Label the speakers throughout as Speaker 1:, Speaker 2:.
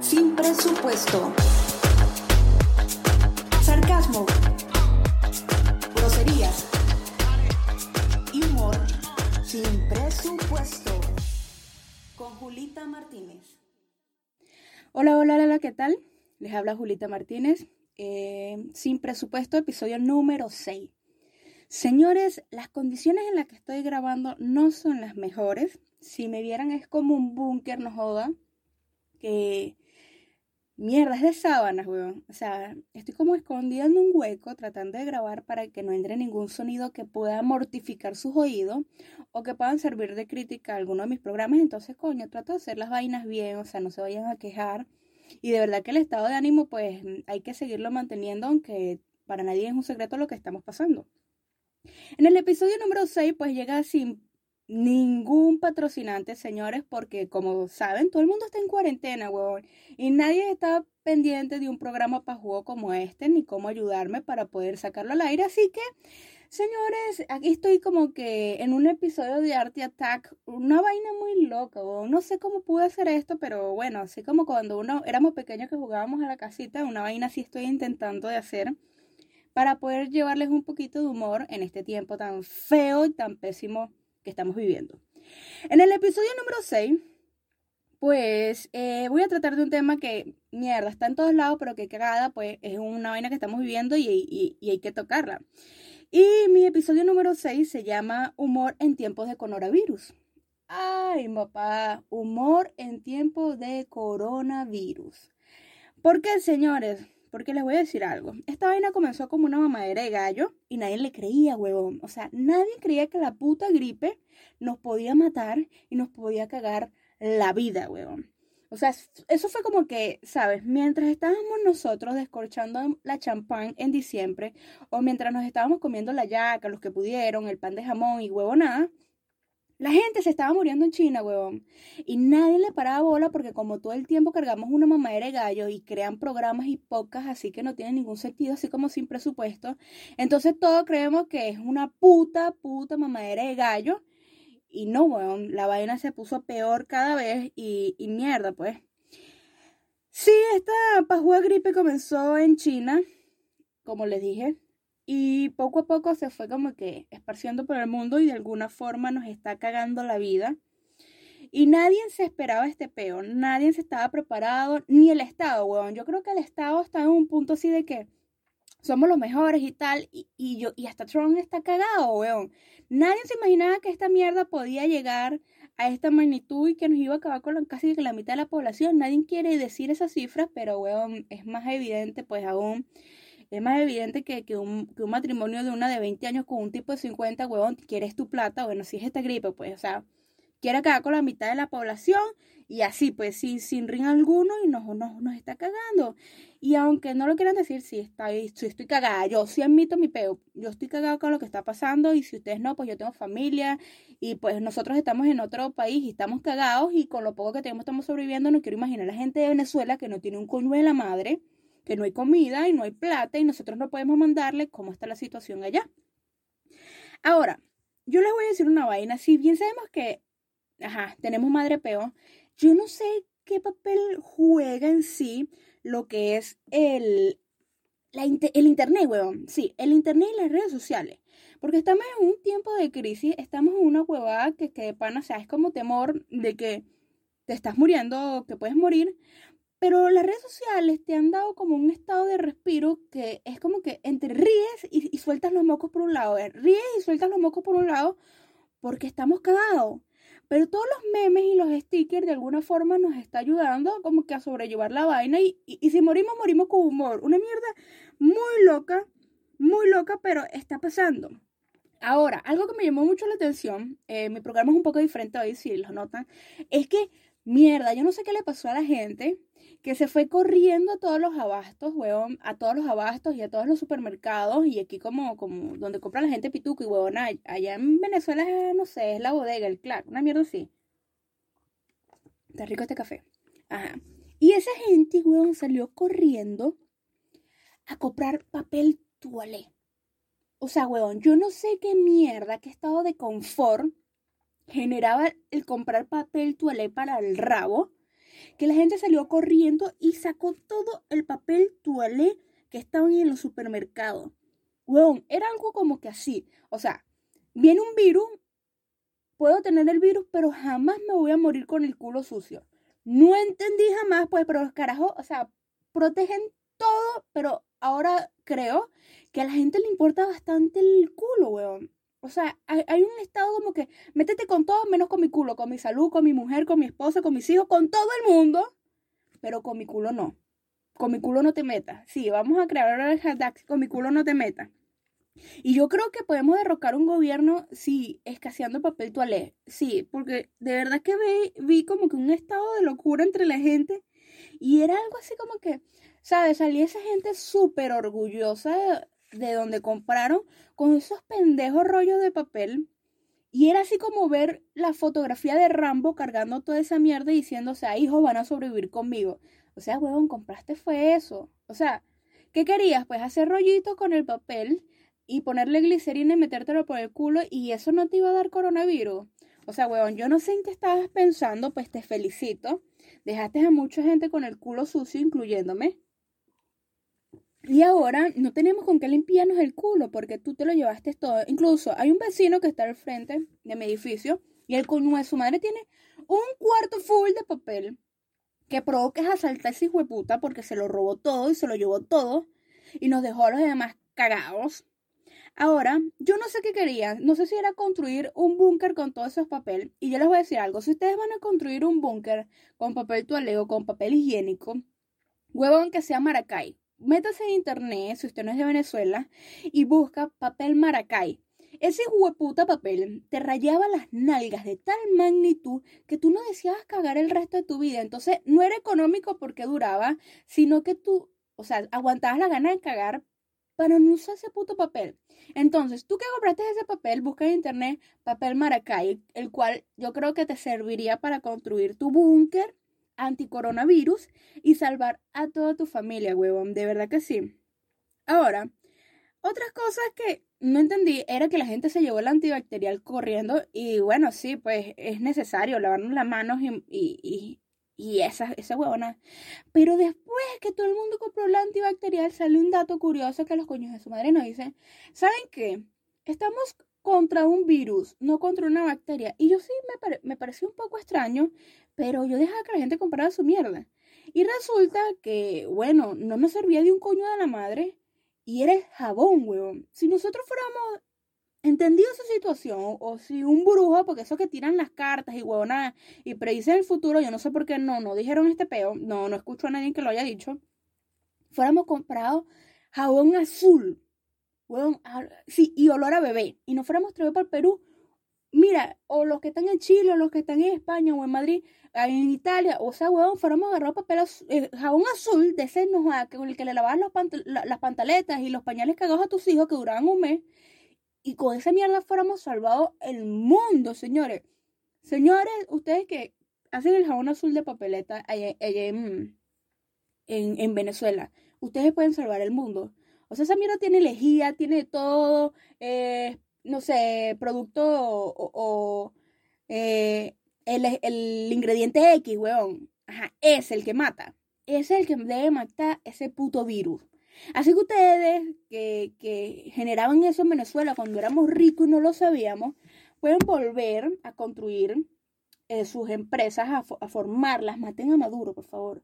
Speaker 1: Sin presupuesto. Sarcasmo. Groserías. Y humor sin presupuesto. Con Julita Martínez.
Speaker 2: Hola, hola, hola, ¿qué tal? Les habla Julita Martínez. eh, sin presupuesto, episodio número 6. Señores, las condiciones en las que estoy grabando no son las mejores. Si me vieran es como un búnker, no joda. Que mierda, es de sábanas, weón. O sea, estoy como escondida en un hueco tratando de grabar para que no entre ningún sonido que pueda mortificar sus oídos o que puedan servir de crítica a alguno de mis programas. Entonces, coño, trato de hacer las vainas bien, o sea, no se vayan a quejar. Y de verdad que el estado de ánimo, pues hay que seguirlo manteniendo, aunque para nadie es un secreto lo que estamos pasando. En el episodio número 6, pues llega sin ningún patrocinante, señores, porque como saben, todo el mundo está en cuarentena, huevón. Y nadie está pendiente de un programa para juego como este, ni cómo ayudarme para poder sacarlo al aire. Así que, señores, aquí estoy como que en un episodio de Art Attack, una vaina muy loca, huevón. No sé cómo pude hacer esto, pero bueno, así como cuando uno éramos pequeños que jugábamos a la casita, una vaina así estoy intentando de hacer para poder llevarles un poquito de humor en este tiempo tan feo y tan pésimo que estamos viviendo. En el episodio número 6, pues eh, voy a tratar de un tema que, mierda, está en todos lados, pero que cagada, pues es una vaina que estamos viviendo y, y, y hay que tocarla. Y mi episodio número 6 se llama Humor en tiempos de coronavirus. Ay, papá, humor en tiempos de coronavirus. ¿Por qué, señores? Porque les voy a decir algo. Esta vaina comenzó como una mamadera de gallo y nadie le creía, huevón. O sea, nadie creía que la puta gripe nos podía matar y nos podía cagar la vida, huevón. O sea, eso fue como que, ¿sabes? Mientras estábamos nosotros descorchando la champán en diciembre, o mientras nos estábamos comiendo la yaca, los que pudieron, el pan de jamón y huevonada, la gente se estaba muriendo en China, huevón. Y nadie le paraba bola porque como todo el tiempo cargamos una mamadera de gallo y crean programas y podcasts así que no tienen ningún sentido, así como sin presupuesto. Entonces todos creemos que es una puta, puta mamadera de gallo. Y no, weón, la vaina se puso peor cada vez y, y mierda, pues. Sí, esta pajúa gripe comenzó en China, como les dije, y poco a poco se fue como que esparciendo por el mundo y de alguna forma nos está cagando la vida. Y nadie se esperaba este peo, nadie se estaba preparado, ni el Estado, weón. Yo creo que el Estado está en un punto así de que somos los mejores y tal, y, yo, y hasta Trump está cagado, weón. Nadie se imaginaba que esta mierda podía llegar a esta magnitud y que nos iba a acabar con casi la mitad de la población. Nadie quiere decir esas cifras, pero, weón, es más evidente, pues aún, es más evidente que, que, un, que un matrimonio de una de 20 años con un tipo de 50, weón, quieres tu plata, bueno, si es esta gripe, pues, o sea, quiere acabar con la mitad de la población y así, pues, sin, sin ring alguno y nos, nos, nos está cagando. Y aunque no lo quieran decir, sí, sí estoy cagada. Yo sí admito mi peo. Yo estoy cagada con lo que está pasando y si ustedes no, pues yo tengo familia y pues nosotros estamos en otro país y estamos cagados y con lo poco que tenemos estamos sobreviviendo. No quiero imaginar a la gente de Venezuela que no tiene un coño de la madre, que no hay comida y no hay plata y nosotros no podemos mandarle cómo está la situación allá. Ahora, yo les voy a decir una vaina. Si bien sabemos que, ajá, tenemos madre peo, yo no sé qué papel juega en sí lo que es el, el Internet, weón. Sí, el Internet y las redes sociales. Porque estamos en un tiempo de crisis, estamos en una huevada que, que de pana, o sea, es como temor de que te estás muriendo, que puedes morir. Pero las redes sociales te han dado como un estado de respiro que es como que entre ríes y, y sueltas los mocos por un lado. Eh, ríes y sueltas los mocos por un lado porque estamos cagados. Pero todos los memes y los stickers de alguna forma nos está ayudando como que a sobrellevar la vaina y, y, si morimos, morimos con humor. Una mierda muy loca, muy loca, pero está pasando. Ahora, algo que me llamó mucho la atención, eh, mi programa es un poco diferente hoy, si lo notan, es que, mierda, yo no sé qué le pasó a la gente que se fue corriendo a todos los abastos, weón, a todos los abastos y a todos los supermercados y aquí como, como donde compra la gente pituco y weón, allá en Venezuela, no sé, es la bodega, el claro, una mierda así. Está rico este café. Ajá. Y esa gente, weón, salió corriendo a comprar papel toalé. O sea, weón, yo no sé qué mierda, qué estado de confort generaba el comprar papel toalé para el rabo, que la gente salió corriendo y sacó todo el papel toalé que estaban en los supermercados. Weón, era algo como que así. O sea, viene un virus, puedo tener el virus, pero jamás me voy a morir con el culo sucio. No entendí jamás, pues, pero los carajos, o sea, protegen todo, pero ahora creo que a la gente le importa bastante el culo, weón. O sea, hay, un estado como que métete con todo menos con mi culo, con mi salud, con mi mujer, con mi esposa, con mis hijos, con todo el mundo, pero con mi culo no. Con mi culo no te metas. Sí, vamos a crear ahora el hashtag, con mi culo no te metas. Y yo creo que podemos derrocar un gobierno, sí, escaseando papel toalé. Sí, porque de verdad que vi, vi como que un estado de locura entre la gente. Y era algo así como que, ¿sabes? Salía esa gente súper orgullosa de donde compraron con esos pendejos rollos de papel. Y era así como ver la fotografía de Rambo cargando toda esa mierda y diciendo, o sea, hijos van a sobrevivir conmigo. O sea, huevón, compraste fue eso. O sea, ¿qué querías? Pues hacer rollitos con el papel y ponerle glicerina y metértelo por el culo y eso no te iba a dar coronavirus. O sea, huevón, yo no sé en qué estabas pensando, pues te felicito. Dejaste a mucha gente con el culo sucio, incluyéndome. Y ahora no tenemos con qué limpiarnos el culo porque tú te lo llevaste todo. Incluso hay un vecino que está al frente de mi edificio y el coño de su madre tiene un cuarto full de papel que provoca asaltar ese hijo de puta porque se lo robó todo y se lo llevó todo y nos dejó a los demás cagados. Ahora, yo no sé qué querían. No sé si era construir un búnker con todos esos papel. Y yo les voy a decir algo. Si ustedes van a construir un búnker con papel toaleo, con papel higiénico, huevón que sea maracay métase en internet, si usted no es de Venezuela, y busca papel maracay. Ese hueputa papel te rayaba las nalgas de tal magnitud que tú no deseabas cagar el resto de tu vida. Entonces, no era económico porque duraba, sino que tú, o sea, aguantabas la gana de cagar para no usar ese puto papel. Entonces, tú que compraste ese papel, busca en internet papel maracay, el cual yo creo que te serviría para construir tu búnker anticoronavirus y salvar a toda tu familia, huevón. De verdad que sí. Ahora, otras cosas que no entendí era que la gente se llevó el antibacterial corriendo y bueno, sí, pues es necesario lavarnos las manos y, y, y, esa, esa huevona. Pero después que todo el mundo compró el antibacterial, sale un dato curioso que los coños de su madre nos dicen, ¿saben qué? Estamos contra un virus, no contra una bacteria. Y yo sí me, me pareció un poco extraño, pero yo dejaba que la gente comprara su mierda. Y resulta que, bueno, no nos servía de un coño de la madre y era el jabón, weón. Si nosotros fuéramos entendido esa situación, o si un brujo, porque eso que tiran las cartas y huevona y predicen el futuro, yo no sé por qué no, no dijeron este peo, no, no escucho a nadie que lo haya dicho, fuéramos comprado jabón azul Ah, sí, y olor a bebé. Y nos fuéramos traídos para Perú. Mira, o los que están en Chile, o los que están en España, o en Madrid, en Italia, o sea, weón, fuéramos agarrar papel eh, jabón azul de ese con el que le lavabas las pantaletas y los pañales cagados a tus hijos que duraban un mes. Y con esa mierda fuéramos salvados el mundo, señores. Señores, ustedes que hacen el jabón azul de papeleta allá, en, en Venezuela, ustedes pueden salvar el mundo. O sea, esa mierda tiene lejía, tiene todo, eh, no sé, producto o, eh, el, ingrediente X, weón. Ajá, es el que mata. Es el que debe matar ese puto virus. Así que ustedes que, que generaban eso en Venezuela cuando éramos ricos y no lo sabíamos, pueden volver a construir eh, sus empresas, a, a formarlas. Maten a Maduro, por favor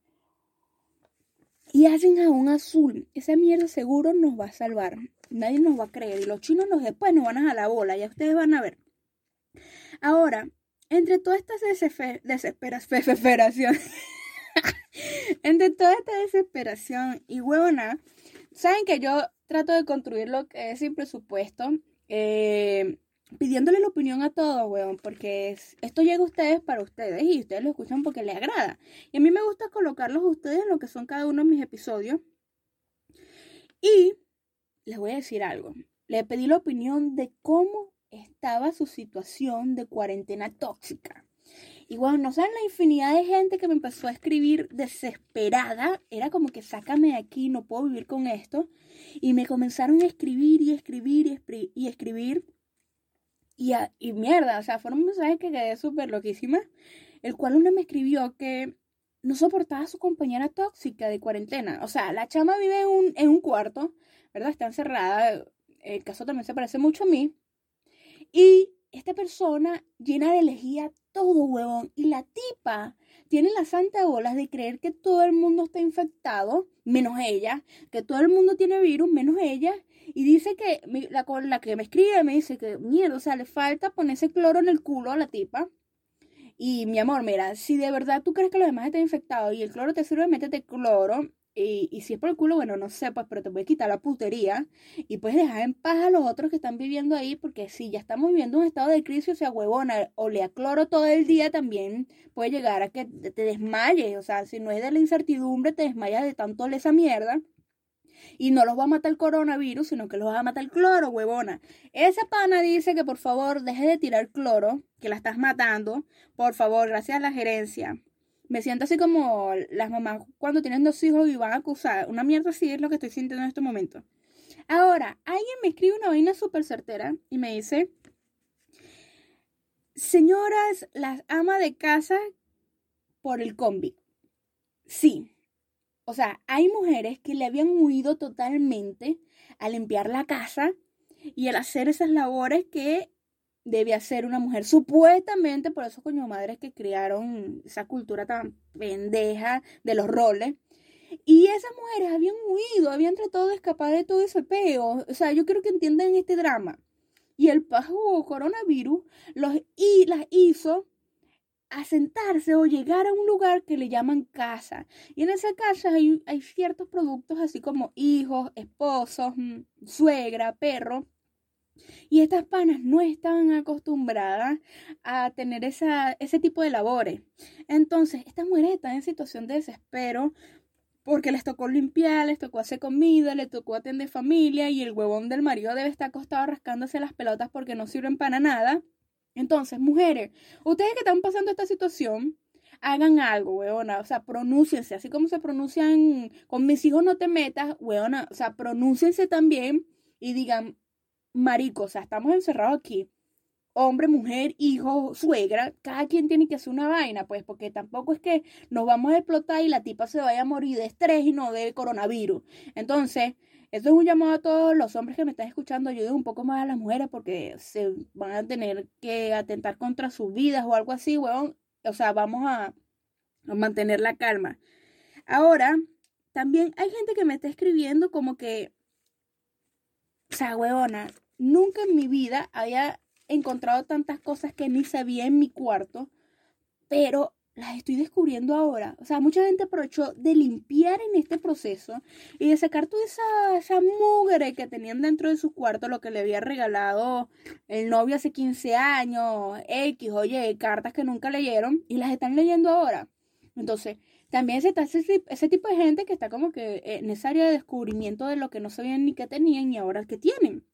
Speaker 2: y hacen jabón azul. Esa mierda seguro nos va a salvar. Nadie nos va a creer. Y los chinos nos después nos van a la bola. Ya ustedes van a ver. Ahora, entre toda esta desesperación, entre toda esta desesperación y huevona, saben que yo trato de construir lo que es sin presupuesto. Eh, pidiéndole la opinión a todos, weón, porque esto llega a ustedes para ustedes y ustedes lo escuchan porque les agrada. Y a mí me gusta colocarlos a ustedes en lo que son cada uno de mis episodios. Y les voy a decir algo. Le pedí la opinión de cómo estaba su situación de cuarentena tóxica. Y bueno, no saben la infinidad de gente que me empezó a escribir desesperada. Era como que sácame de aquí, no puedo vivir con esto. Y me comenzaron a escribir y escribir y, escribir Y, y mierda, o sea, fueron un mensaje que quedé súper loquísima, el cual una me escribió que no soportaba a su compañera tóxica de cuarentena. O sea, la chama vive en un, en un cuarto, ¿verdad? Está encerrada. El caso también se parece mucho a mí. Y esta persona llena de lejía todo, huevón. Y la tipa tiene las santa bolas de creer que todo el mundo está infectado, menos ella, que todo el mundo tiene virus, menos ella. Y dice que la, la que me escribe me dice que miedo, o sea, le falta ponerse cloro en el culo a la tipa. Y mi amor, mira, si de verdad tú crees que los demás están infectados y el cloro te sirve, métete cloro. Y, y, si es por el culo, bueno, no sé, pues, pero te voy a quitar la putería y puedes dejar en paz a los otros que están viviendo ahí, porque si ya estamos viviendo un estado de crisis, o sea, huevona, o le cloro todo el día también puede llegar a que te desmayes, o sea, si no es de la incertidumbre, te desmayas de tanto esa mierda. Y no los va a matar el coronavirus, sino que los va a matar el cloro, huevona. Esa pana dice que por favor deje de tirar cloro, que la estás matando. Por favor, gracias a la gerencia. Me siento así como las mamás cuando tienen dos hijos y van a acusar. Una mierda así es lo que estoy sintiendo en este momento. Ahora, alguien me escribe una vaina súper certera y me dice, señoras, las ama de casa por el combi. Sí, o sea, hay mujeres que le habían huido totalmente a limpiar la casa y al hacer esas labores que debe hacer una mujer. Supuestamente por esos coño madres que crearon esa cultura tan pendeja de los roles. Y esas mujeres habían huido, habían tratado de escapar de todo ese peo. O sea, yo quiero que entiendan este drama. Y el pajo coronavirus los, y las hizo a sentarse o llegar a un lugar que le llaman casa. Y en esa casa hay, hay ciertos productos así como hijos, esposos, mm, suegra, perro. Y estas panas no estaban acostumbradas a tener esa, ese tipo de labores. Entonces, estas mujeres están en situación de desespero porque les tocó limpiar, les tocó hacer comida, les tocó atender familia y el huevón del marido debe estar acostado rascándose las pelotas porque no sirven para nada. Entonces, mujeres, ustedes que están pasando esta situación, hagan algo, weona. O sea, pronúnciense, así como se pronuncian con mis hijos no te metas, weona. O sea, pronúnciense también y digan, marico, o sea, estamos encerrados aquí. Hombre, mujer, hijo, suegra, cada quien tiene que hacer una vaina, pues, porque tampoco es que nos vamos a explotar y la tipa se vaya a morir de estrés y no de coronavirus. Entonces, esto es un llamado a todos los hombres que me están escuchando, ayuden un poco más a las mujeres porque se van a tener que atentar contra sus vidas o algo así, weón. O sea, vamos a, mantener la calma. Ahora, también hay gente que me está escribiendo como que, o sea, weona, nunca en mi vida había encontrado tantas cosas que ni sabía en mi cuarto, pero las estoy descubriendo ahora. O sea, mucha gente aprovechó de limpiar en este proceso y de sacar toda esa, esa mugre que tenían dentro de su cuarto, lo que le había regalado el novio hace 15 años, X, oye, cartas que nunca leyeron y las están leyendo ahora. Entonces, también está ese, ese tipo de gente que está como que en esa área de descubrimiento de lo que no sabían ni que tenían y ahora que tienen.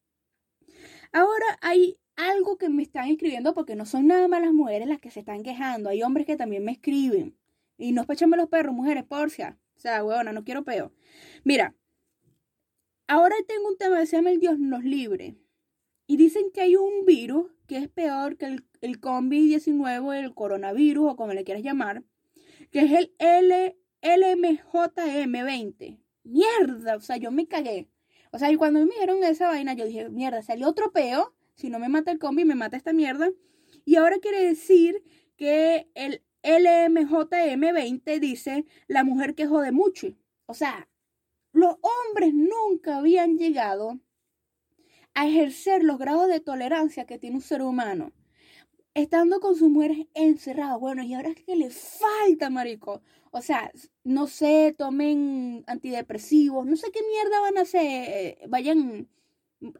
Speaker 2: Ahora hay algo que me están escribiendo porque no son nada más las mujeres las que se están quejando. Hay hombres que también me escriben. Y no espéchame los perros, mujeres, porcia. O sea, huevona, no quiero peo. Mira, ahora tengo un tema que se llama el Dios nos libre. Y dicen que hay un virus que es peor que el, el COVID-19, el coronavirus o como le quieras llamar, que es el L, LMJM20. Mierda, o sea, yo me cagué. O sea, y cuando me dijeron esa vaina, yo dije, mierda, salió otro peo si no me mata el combi, me mata esta mierda. Y ahora quiere decir que el LMJM20 dice la mujer que jode mucho. O sea, los hombres nunca habían llegado a ejercer los grados de tolerancia que tiene un ser humano. Estando con sus mujeres encerradas. Bueno, y ahora es que le falta, marico. O sea, no sé, tomen antidepresivos, no sé qué mierda van a hacer. Eh, vayan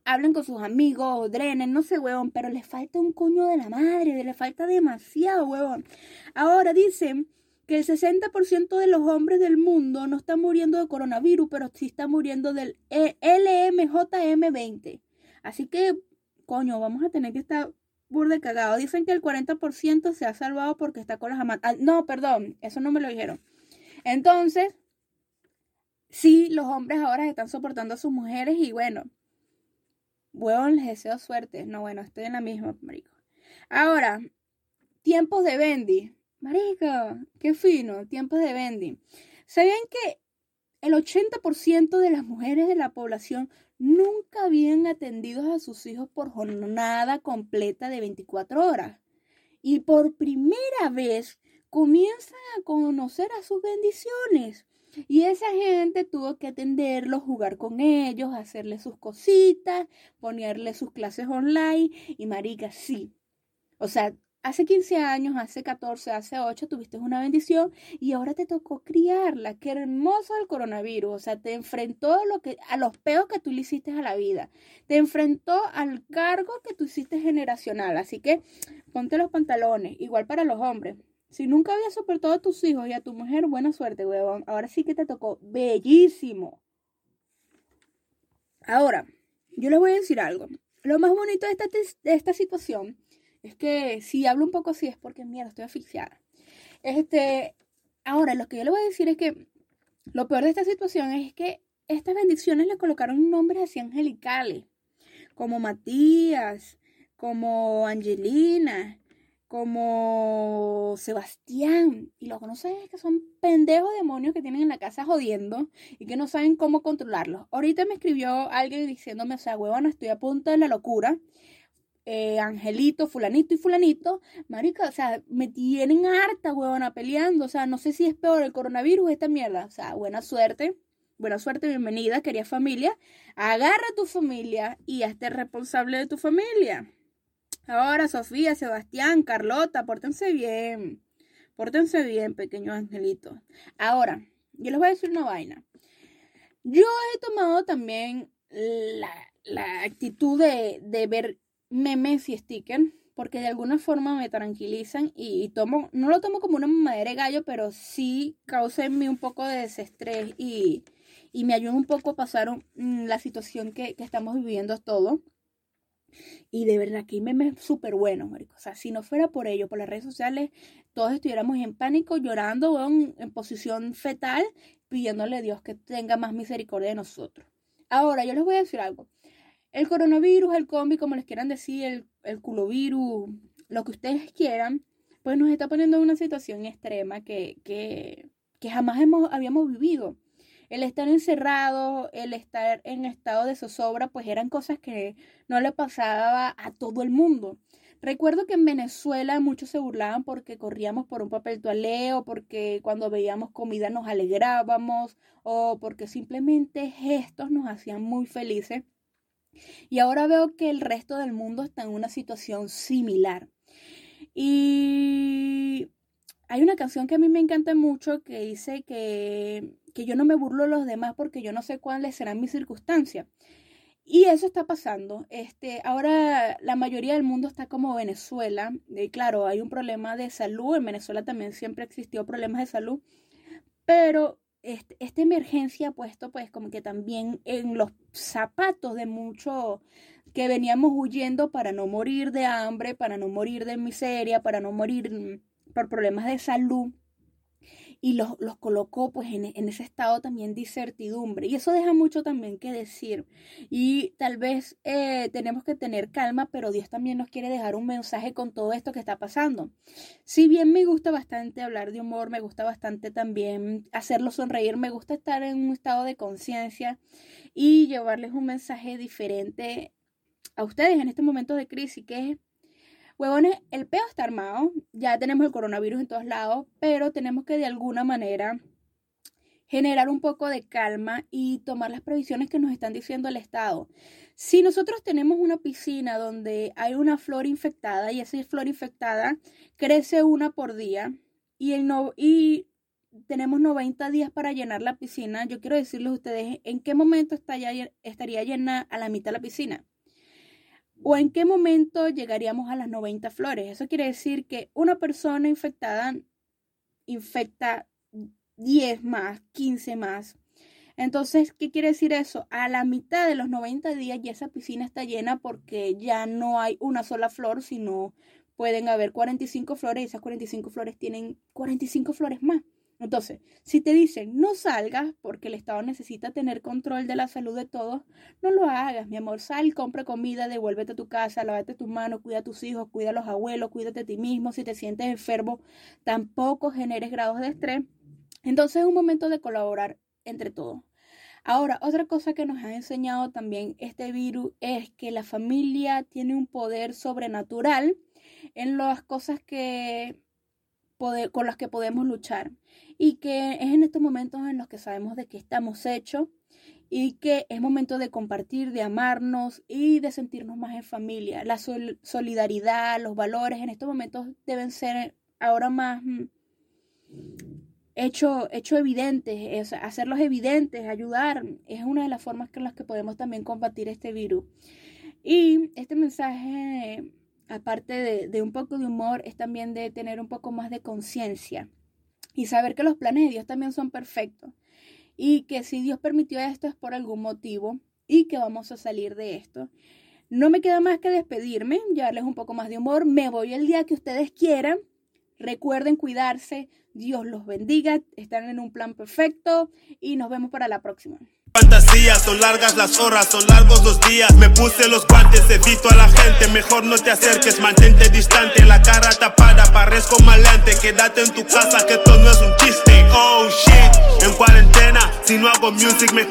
Speaker 2: hablen con sus amigos, drenen, no sé, huevón, pero le falta un coño de la madre, le falta demasiado, huevón. Ahora dicen que el 60% de los hombres del mundo no están muriendo de coronavirus, pero sí están muriendo del e LMJM20. Así que, coño, vamos a tener que estar burde cagado. Dicen que el 40% se ha salvado porque está con las amantes. Ah, no, perdón, eso no me lo dijeron. Entonces, sí, los hombres ahora están soportando a sus mujeres y bueno, huevón, les deseo suerte. No, bueno, estoy en la misma, marico. Ahora, tiempos de Bendy. Marico, qué fino, tiempos de Bendy. ¿Sabían que el 80% de las mujeres de la población nunca habían atendido a sus hijos por jornada completa de 24 horas? Y por primera vez comienzan a conocer a sus bendiciones. Y esa gente tuvo que atenderlos, jugar con ellos, hacerle sus cositas, ponerle sus clases online. Y marica, sí. O sea, hace 15 años, hace 14, hace 8 tuviste una bendición y ahora te tocó criarla. Qué hermoso el coronavirus. O sea, te enfrentó a, los peos que tú le hiciste a la vida. Te enfrentó al cargo que tú hiciste generacional. Así que ponte los pantalones. Igual para los hombres. Si nunca habías soportado a tus hijos y a tu mujer, buena suerte, huevón. Ahora sí que te tocó. Bellísimo. Ahora, yo les voy a decir algo. Lo más bonito de esta, de esta situación es que si hablo un poco así es porque, mierda, estoy asfixiada. Este, ahora, lo que yo le voy a decir es que lo peor de esta situación es que estas bendiciones le colocaron nombres así angelicales, como Matías, como Angelina, como Sebastián. Y lo que no es que son pendejos demonios que tienen en la casa jodiendo y que no saben cómo controlarlos. Ahorita me escribió alguien diciéndome, o sea, huevón, estoy a punto de la locura. Eh, Angelito, fulanito y fulanito, marica, o sea, me tienen harta, huevona, peleando, o sea, no sé si es peor el coronavirus esta mierda, o sea, buena suerte, buena suerte, bienvenida, querida familia, agarra a tu familia y hazte responsable de tu familia. Ahora, Sofía, Sebastián, Carlota, pórtense bien, pórtense bien, pequeños angelitos. Ahora, yo les voy a decir una vaina. Yo he tomado también la, la actitud de, de ver memes y stickers porque de alguna forma me tranquilizan y, tomo, no lo tomo como una madera de gallo, pero sí causa en mí un poco de desestrés y, y me ayuda un poco a pasar mm, la situación que, que, estamos viviendo todo. Y de verdad que memes súper buenos, marico. O sea, si no fuera por ello, por las redes sociales, todos estuviéramos en pánico, llorando, en, en posición fetal, pidiéndole a Dios que tenga más misericordia de nosotros. Ahora, yo les voy a decir algo. El coronavirus, el combi, como les quieran decir, el, el culovirus, lo que ustedes quieran, pues nos está poniendo en una situación extrema que, que, que jamás hemos, habíamos vivido. El estar encerrado, el estar en estado de zozobra, pues eran cosas que no le pasaba a todo el mundo. Recuerdo que en Venezuela muchos se burlaban porque corríamos por un papel toalé o porque cuando veíamos comida nos alegrábamos o porque simplemente gestos nos hacían muy felices. Y ahora veo que el resto del mundo está en una situación similar. Y hay una canción que a mí me encanta mucho que dice que, que yo no me burlo de los demás porque yo no sé cuáles serán mis circunstancias. Y eso está pasando. Este, ahora la mayoría del mundo está como Venezuela. Y claro, hay un problema de salud. En Venezuela también siempre existió problemas de salud. Pero este, esta emergencia ha puesto pues como que también en los zapatos de muchos que veníamos huyendo para no morir de hambre, para no morir de miseria, para no morir mm, por problemas de salud y los, los colocó pues en, en, ese estado también de incertidumbre. Y eso deja mucho también que decir. Y tal vez eh, tenemos que tener calma, pero Dios también nos quiere dejar un mensaje con todo esto que está pasando. Si bien me gusta bastante hablar de humor, me gusta bastante también hacerlo sonreír, me gusta estar en un estado de conciencia y llevarles un mensaje diferente a ustedes en este momento de crisis, que es Huevones, el peo está armado, ya tenemos el coronavirus en todos lados, pero tenemos que de alguna manera generar un poco de calma y tomar las previsiones que nos están diciendo el Estado. Si nosotros tenemos una piscina donde hay una flor infectada y esa flor infectada crece una por día y, tenemos 90 días para llenar la piscina, yo quiero decirles a ustedes en qué momento estaría llena a la mitad la piscina o en qué momento llegaríamos a las 90 flores. Eso quiere decir que una persona infectada infecta 10 más, 15 más. Entonces, ¿qué quiere decir eso? A la mitad de los 90 días ya esa piscina está llena porque ya no hay una sola flor, sino pueden haber 45 flores y esas 45 flores tienen 45 flores más. Entonces, si te dicen no salgas porque el Estado necesita tener control de la salud de todos, no lo hagas, mi amor. Sal, compra comida, devuélvete a tu casa, lávate tus manos, cuida a tus hijos, cuida a los abuelos, cuídate a ti mismo. Si te sientes enfermo, tampoco generes grados de estrés. Entonces es un momento de colaborar entre todos. Ahora, otra cosa que nos ha enseñado también este virus es que la familia tiene un poder sobrenatural en las cosas que con las que podemos luchar y que es en estos momentos en los que sabemos de qué estamos hechos y que es momento de compartir, de amarnos y de sentirnos más en familia. La solidaridad, los valores en estos momentos deben ser ahora más mm, hecho, hecho evidentes, hacerlos evidentes, ayudar, es una de las formas con las que podemos también combatir este virus. Y este mensaje aparte de, un poco de humor, es también de tener un poco más de conciencia y saber que los planes de Dios también son perfectos y que si Dios permitió esto es por algún motivo y que vamos a salir de esto. No me queda más que despedirme, llevarles un poco más de humor. Me voy el día que ustedes quieran. Recuerden cuidarse. Dios los bendiga. Están en un plan perfecto y nos vemos para la próxima.
Speaker 3: Son largas las horas, son largos los días. Me puse los guantes, evito a la gente. Mejor no te acerques, mantente distante. La cara tapada, parezco malante. Quédate en tu casa, que esto no es un chiste. Oh shit, en cuarentena, si no hago music me